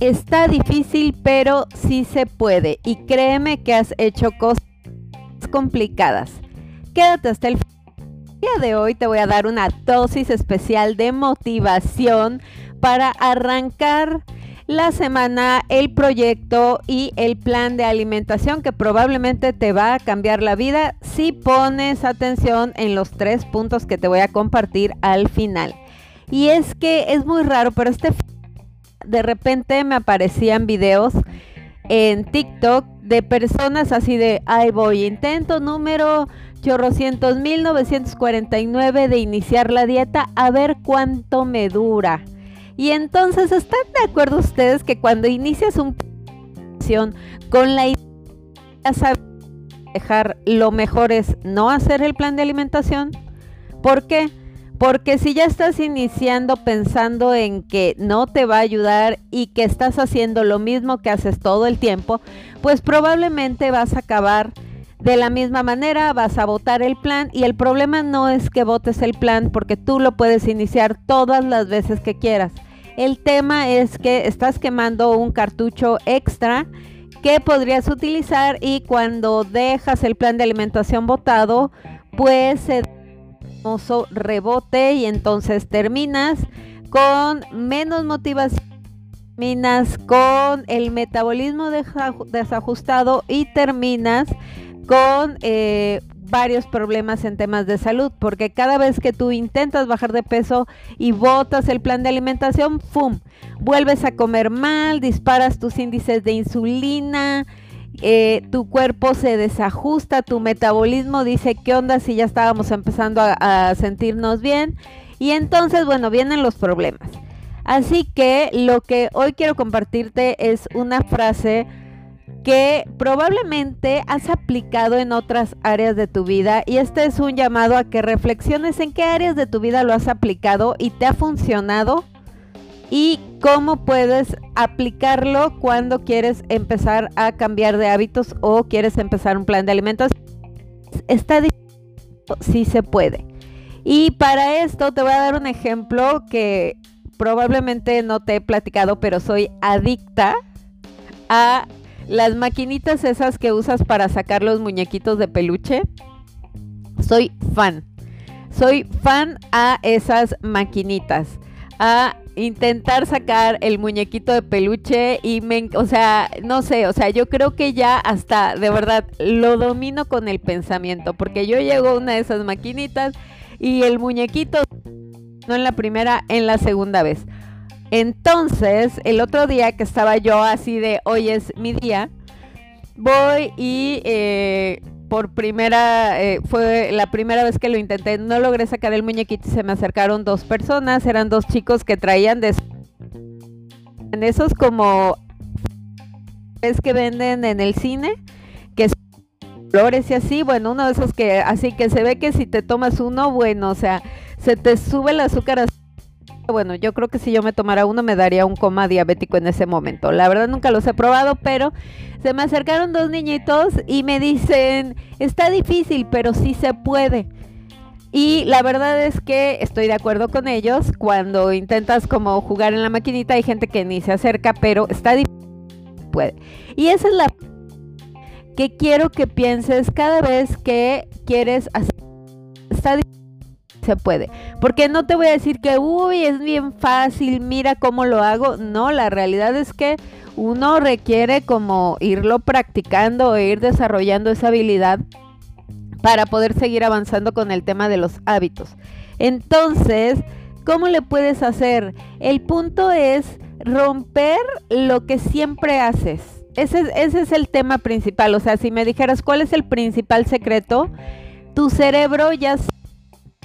Está difícil, pero sí se puede. Y créeme que has hecho cosas complicadas. Quédate hasta el día de hoy. Te voy a dar una dosis especial de motivación para arrancar la semana, el proyecto y el plan de alimentación que probablemente te va a cambiar la vida si pones atención en los tres puntos que te voy a compartir al final. Y es que es muy raro, pero este de repente me aparecían videos en TikTok de personas así de, ay voy, intento número chorrocientos mil novecientos cuarenta y nueve de iniciar la dieta, a ver cuánto me dura. Y entonces, ¿están de acuerdo ustedes que cuando inicias un con la idea de dejar lo mejor es no hacer el plan de alimentación? ¿Por qué? Porque si ya estás iniciando pensando en que no te va a ayudar y que estás haciendo lo mismo que haces todo el tiempo, pues probablemente vas a acabar de la misma manera, vas a votar el plan y el problema no es que votes el plan porque tú lo puedes iniciar todas las veces que quieras. El tema es que estás quemando un cartucho extra que podrías utilizar y cuando dejas el plan de alimentación votado, pues se famoso rebote y entonces terminas con menos motivación, terminas con el metabolismo desajustado y terminas con eh, varios problemas en temas de salud, porque cada vez que tú intentas bajar de peso y botas el plan de alimentación, ¡fum! Vuelves a comer mal, disparas tus índices de insulina, eh, tu cuerpo se desajusta, tu metabolismo dice, ¿qué onda si ya estábamos empezando a sentirnos bien? Y entonces, bueno, vienen los problemas. Así que lo que hoy quiero compartirte es una frase que probablemente has aplicado en otras áreas de tu vida y este es un llamado a que reflexiones en qué áreas de tu vida lo has aplicado y te ha funcionado y cómo puedes aplicarlo cuando quieres empezar a cambiar de hábitos o quieres empezar un plan de alimentación. Está difícil, sí se puede. Y para esto te voy a dar un ejemplo que probablemente no te he platicado, pero soy adicta a las maquinitas esas que usas para sacar los muñequitos de peluche, soy fan. Soy fan a esas maquinitas. A intentar sacar el muñequito de peluche y me, o sea, no sé, o sea, yo creo que ya hasta de verdad lo domino con el pensamiento, porque yo llego a una de esas maquinitas y el muñequito no en la primera, en la segunda vez. Entonces, el otro día que estaba yo así de, hoy es mi día, voy y eh, por primera, eh, fue la primera vez que lo intenté, no logré sacar el muñequito y se me acercaron dos personas, eran dos chicos que traían de... Esos como... Es que venden en el cine, que flores y así, bueno, uno de esos que así que se ve que si te tomas uno, bueno, o sea, se te sube el azúcar así bueno, yo creo que si yo me tomara uno me daría un coma diabético en ese momento. La verdad nunca los he probado, pero se me acercaron dos niñitos y me dicen, está difícil, pero sí se puede. Y la verdad es que estoy de acuerdo con ellos. Cuando intentas como jugar en la maquinita hay gente que ni se acerca, pero está difícil. Puede. Y esa es la que quiero que pienses cada vez que quieres hacer. Se puede. Porque no te voy a decir que, uy, es bien fácil, mira cómo lo hago. No, la realidad es que uno requiere como irlo practicando e ir desarrollando esa habilidad para poder seguir avanzando con el tema de los hábitos. Entonces, ¿cómo le puedes hacer? El punto es romper lo que siempre haces. Ese, ese es el tema principal. O sea, si me dijeras cuál es el principal secreto, tu cerebro ya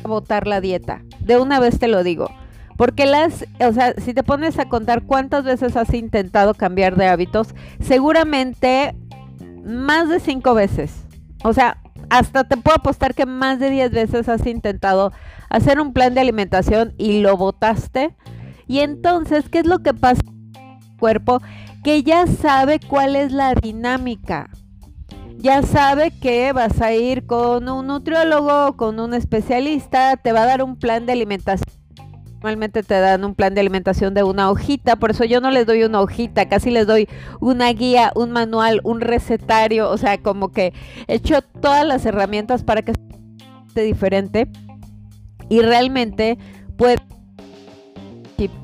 votar la dieta. De una vez te lo digo. Porque las, o sea, si te pones a contar cuántas veces has intentado cambiar de hábitos, seguramente más de cinco veces. O sea, hasta te puedo apostar que más de diez veces has intentado hacer un plan de alimentación y lo votaste. Y entonces, ¿qué es lo que pasa en el cuerpo? Que ya sabe cuál es la dinámica ya sabe que vas a ir con un nutriólogo, con un especialista, te va a dar un plan de alimentación normalmente te dan un plan de alimentación de una hojita, por eso yo no les doy una hojita, casi les doy una guía, un manual, un recetario, o sea, como que he hecho todas las herramientas para que sea diferente y realmente puede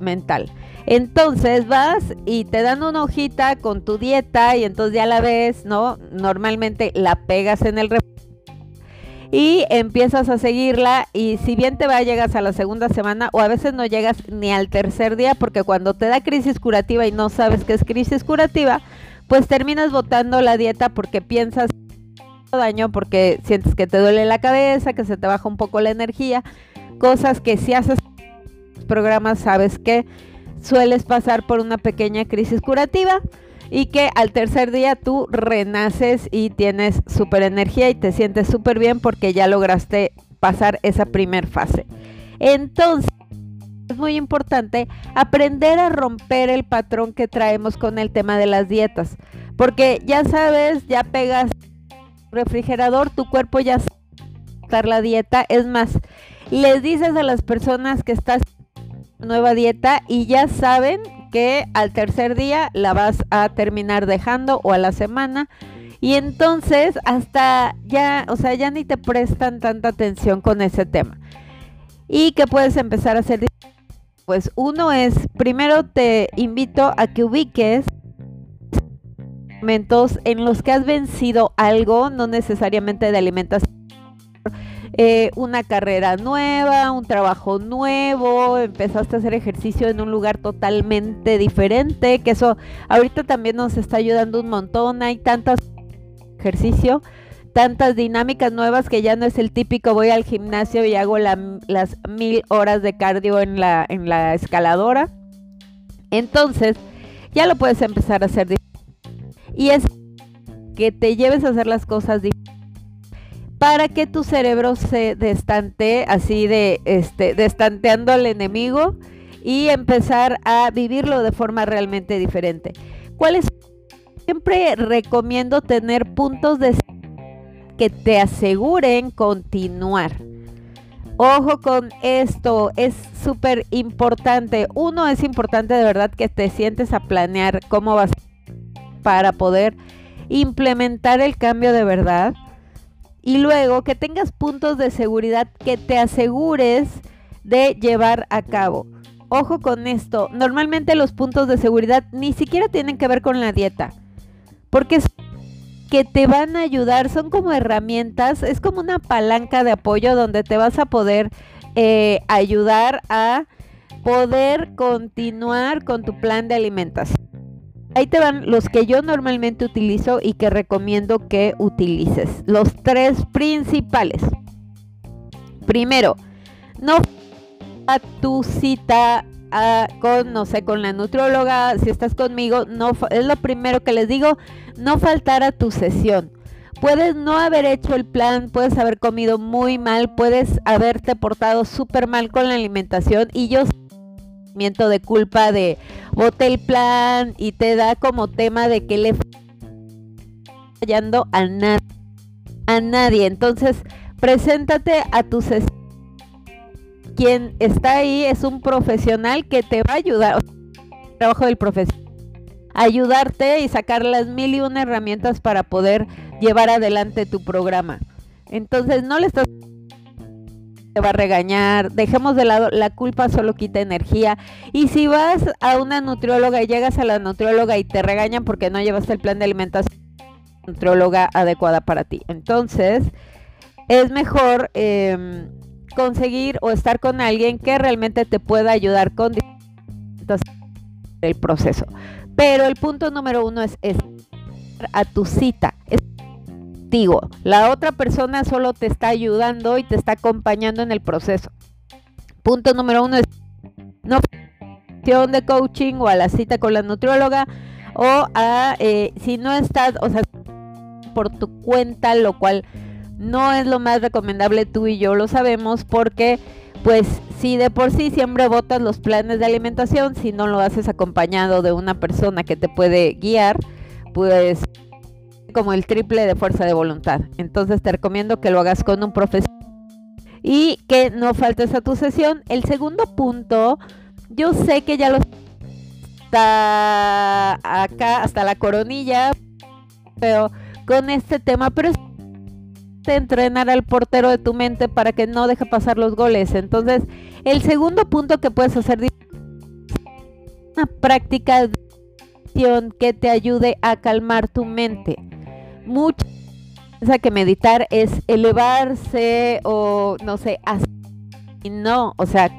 mental. Entonces vas y te dan una hojita con tu dieta y entonces ya la ves, ¿no? Normalmente la pegas en el y empiezas a seguirla y si bien te va llegas a la segunda semana o a veces no llegas ni al tercer día porque cuando te da crisis curativa y no sabes qué es crisis curativa, pues terminas botando la dieta porque piensas daño porque sientes que te duele la cabeza, que se te baja un poco la energía, cosas que si haces programas sabes que sueles pasar por una pequeña crisis curativa y que al tercer día tú renaces y tienes súper energía y te sientes súper bien porque ya lograste pasar esa primer fase. Entonces, es muy importante aprender a romper el patrón que traemos con el tema de las dietas, porque ya sabes, ya pegas refrigerador, tu cuerpo ya sabe la dieta, es más, les dices a las personas que estás nueva dieta y ya saben que al tercer día la vas a terminar dejando o a la semana. Y entonces hasta ya, o sea, ya ni te prestan tanta atención con ese tema. ¿Y qué puedes empezar a hacer? Pues uno es, primero te invito a que ubiques momentos en los que has vencido algo, no necesariamente de alimentación eh, una carrera nueva, un trabajo nuevo, empezaste a hacer ejercicio en un lugar totalmente diferente, que eso ahorita también nos está ayudando un montón, hay tantas ejercicio, tantas dinámicas nuevas que ya no es el típico voy al gimnasio y hago las mil horas de cardio en la, en la escaladora. Entonces, ya lo puedes empezar a hacer. Y es que te lleves a hacer las cosas diferentes que tu cerebro se destante así de este destanteando al enemigo y empezar a vivirlo de forma realmente diferente. ¿Cuáles? Siempre recomiendo tener puntos de que te aseguren continuar. Ojo con esto, es súper importante. Uno, es importante de verdad que te sientes a planear cómo vas para poder implementar el cambio de verdad y luego que tengas puntos de seguridad que te asegures de llevar a cabo. Ojo con esto, normalmente los puntos de seguridad ni siquiera tienen que ver con la dieta, porque es que te van a ayudar, son como herramientas, es como una palanca de apoyo donde te vas a poder eh, ayudar a poder continuar con tu plan de alimentación. Ahí te van los que yo normalmente utilizo y que recomiendo que utilices. Los tres principales. Primero, no a tu cita con, no sé, con la nutrióloga, si estás conmigo, no es lo primero que les digo, no faltar a tu sesión. Puedes no haber hecho el plan, puedes haber comido muy mal, puedes haberte portado súper mal con la alimentación y yo de culpa de bote el plan y te da como tema de que le fallando a nadie. A nadie. Entonces, preséntate a tu sesión. Quien está ahí es un profesional que te va a ayudar. trabajo del profesional. Ayudarte y sacar las mil y una herramientas para poder llevar adelante tu programa. Entonces, no le estás va a regañar, dejemos de lado, la culpa solo quita energía. Y si vas a una nutrióloga y llegas a la nutrióloga y te regañan porque no llevaste el plan de alimentación, nutrióloga adecuada para ti. Entonces, es mejor em, conseguir o estar con alguien que realmente te pueda ayudar con el proceso. Pero el punto número uno es, es a tu cita. La otra persona solo te está ayudando y te está acompañando en el proceso. Punto número uno es no de coaching o a la cita con la nutrióloga o a eh, si no estás, o sea, por tu cuenta, lo cual no es lo más recomendable, tú y yo lo sabemos, porque pues si de por sí siempre votas los planes de alimentación, si no lo haces acompañado de una persona que te puede guiar, pues como el triple de fuerza de voluntad. Entonces te recomiendo que lo hagas con un profesional y que no faltes a tu sesión. El segundo punto, yo sé que ya lo está acá, hasta la coronilla, pero con este tema, pero es entrenar al portero de tu mente para que no deje pasar los goles. Entonces, el segundo punto que puedes hacer es una práctica de que te ayude a calmar tu mente. Mucha que meditar es elevarse o no sé, así. No, o sea,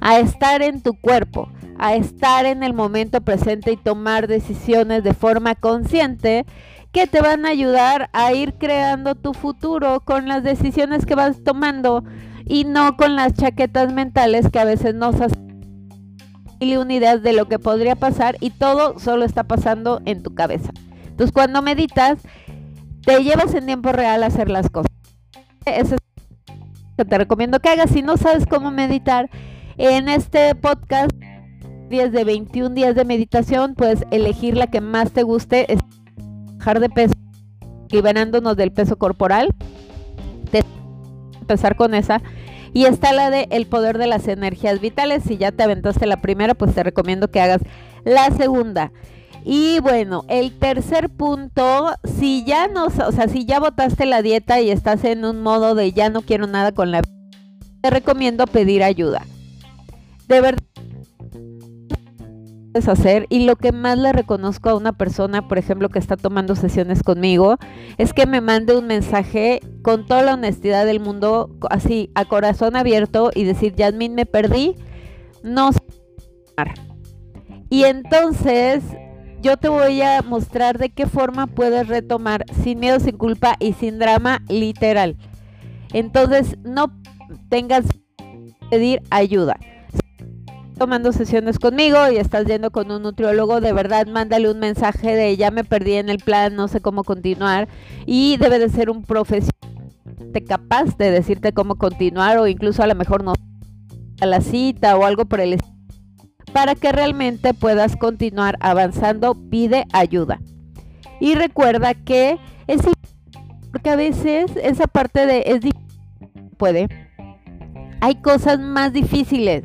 a estar en tu cuerpo, a estar en el momento presente y tomar decisiones de forma consciente que te van a ayudar a ir creando tu futuro con las decisiones que vas tomando y no con las chaquetas mentales que a veces nos hacen una idea de lo que podría pasar y todo solo está pasando en tu cabeza. Entonces cuando meditas, te llevas en tiempo real a hacer las cosas. Eso es lo que te recomiendo que hagas. Si no sabes cómo meditar, en este podcast, días de 21 días de meditación, puedes elegir la que más te guste, es bajar de peso, liberándonos del peso corporal. Te empezar con esa. Y está la de el poder de las energías vitales. Si ya te aventaste la primera, pues te recomiendo que hagas la segunda. Y bueno, el tercer punto, si ya no, o sea, si ya botaste la dieta y estás en un modo de ya no quiero nada con la te recomiendo pedir ayuda. De verdad hacer y lo que más le reconozco a una persona, por ejemplo, que está tomando sesiones conmigo, es que me mande un mensaje con toda la honestidad del mundo, así a corazón abierto y decir, Yasmin, me perdí, no sé. Y entonces yo te voy a mostrar de qué forma puedes retomar sin miedo, sin culpa y sin drama literal. Entonces, no tengas que pedir ayuda. Tomando sesiones conmigo y estás yendo con un nutriólogo, de verdad mándale un mensaje de ya me perdí en el plan, no sé cómo continuar y debe de ser un profesional capaz de decirte cómo continuar o incluso a lo mejor no a la cita o algo por el estilo para que realmente puedas continuar avanzando, pide ayuda. Y recuerda que es porque a veces esa parte de es difícil, puede. Hay cosas más difíciles.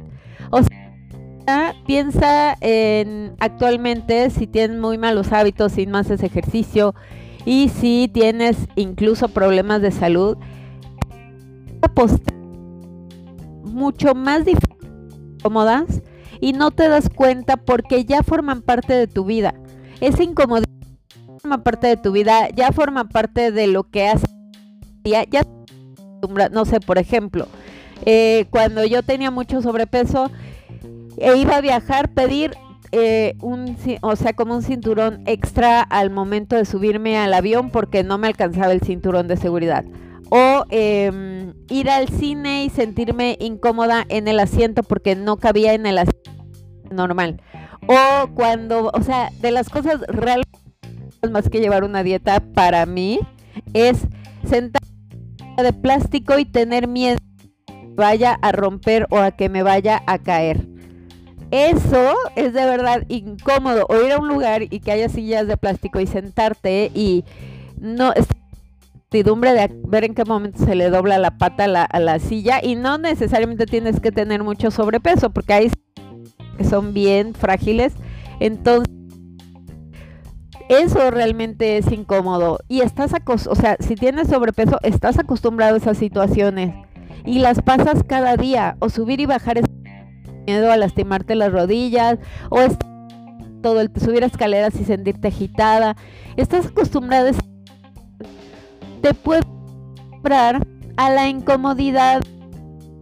Piensa en actualmente si tienes muy malos hábitos, si no haces ejercicio y si tienes incluso problemas de salud, mucho más difíciles, cómodas y no te das cuenta porque ya forman parte de tu vida. Esa incomodidad forma parte de tu vida, ya forma parte de lo que haces. Ya, ya no sé, por ejemplo, eh, cuando yo tenía mucho sobrepeso e iba a viajar, pedir eh, un, o sea, como un cinturón extra al momento de subirme al avión porque no me alcanzaba el cinturón de seguridad. O em, ir al cine y sentirme incómoda en el asiento porque no cabía en el asiento normal. O cuando, o sea, de las cosas realmente más que llevar una dieta para mí es sentar de plástico y tener miedo que vaya a romper o a que me vaya a caer. Eso es de verdad incómodo. O ir a un lugar y que haya sillas de plástico y sentarte y no certidumbre de ver en qué momento se le dobla la pata a la, silla y no necesariamente tienes que tener mucho sobrepeso porque hay que son bien frágiles. Entonces, eso realmente es incómodo. Y estás o sea, si tienes sobrepeso, estás acostumbrado a esas situaciones y las pasas cada día. O subir y bajar es miedo a lastimarte las rodillas, o todo subir escaleras y sentirte agitada. Estás acostumbrado a te puede a la incomodidad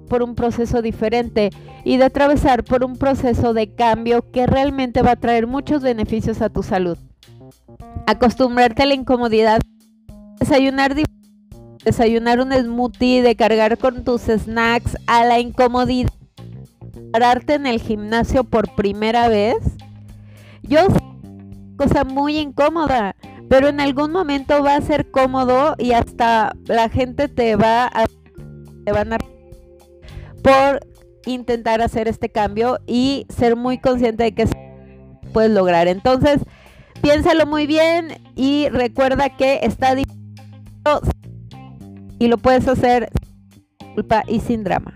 por un proceso diferente y de atravesar por un proceso de cambio que realmente va a traer muchos beneficios a tu salud. Acostumbrarte a la incomodidad, desayunar desayunar un smoothie, de cargar con tus snacks, a la incomodidad, pararte en el gimnasio por primera vez. Yo sé cosa muy incómoda, pero en algún momento va a ser cómodo y hasta la gente te va a te van a por intentar hacer este cambio y ser muy consciente de que puedes lograr. Entonces, piénsalo muy bien y recuerda que está y lo puedes hacer sin culpa y sin drama.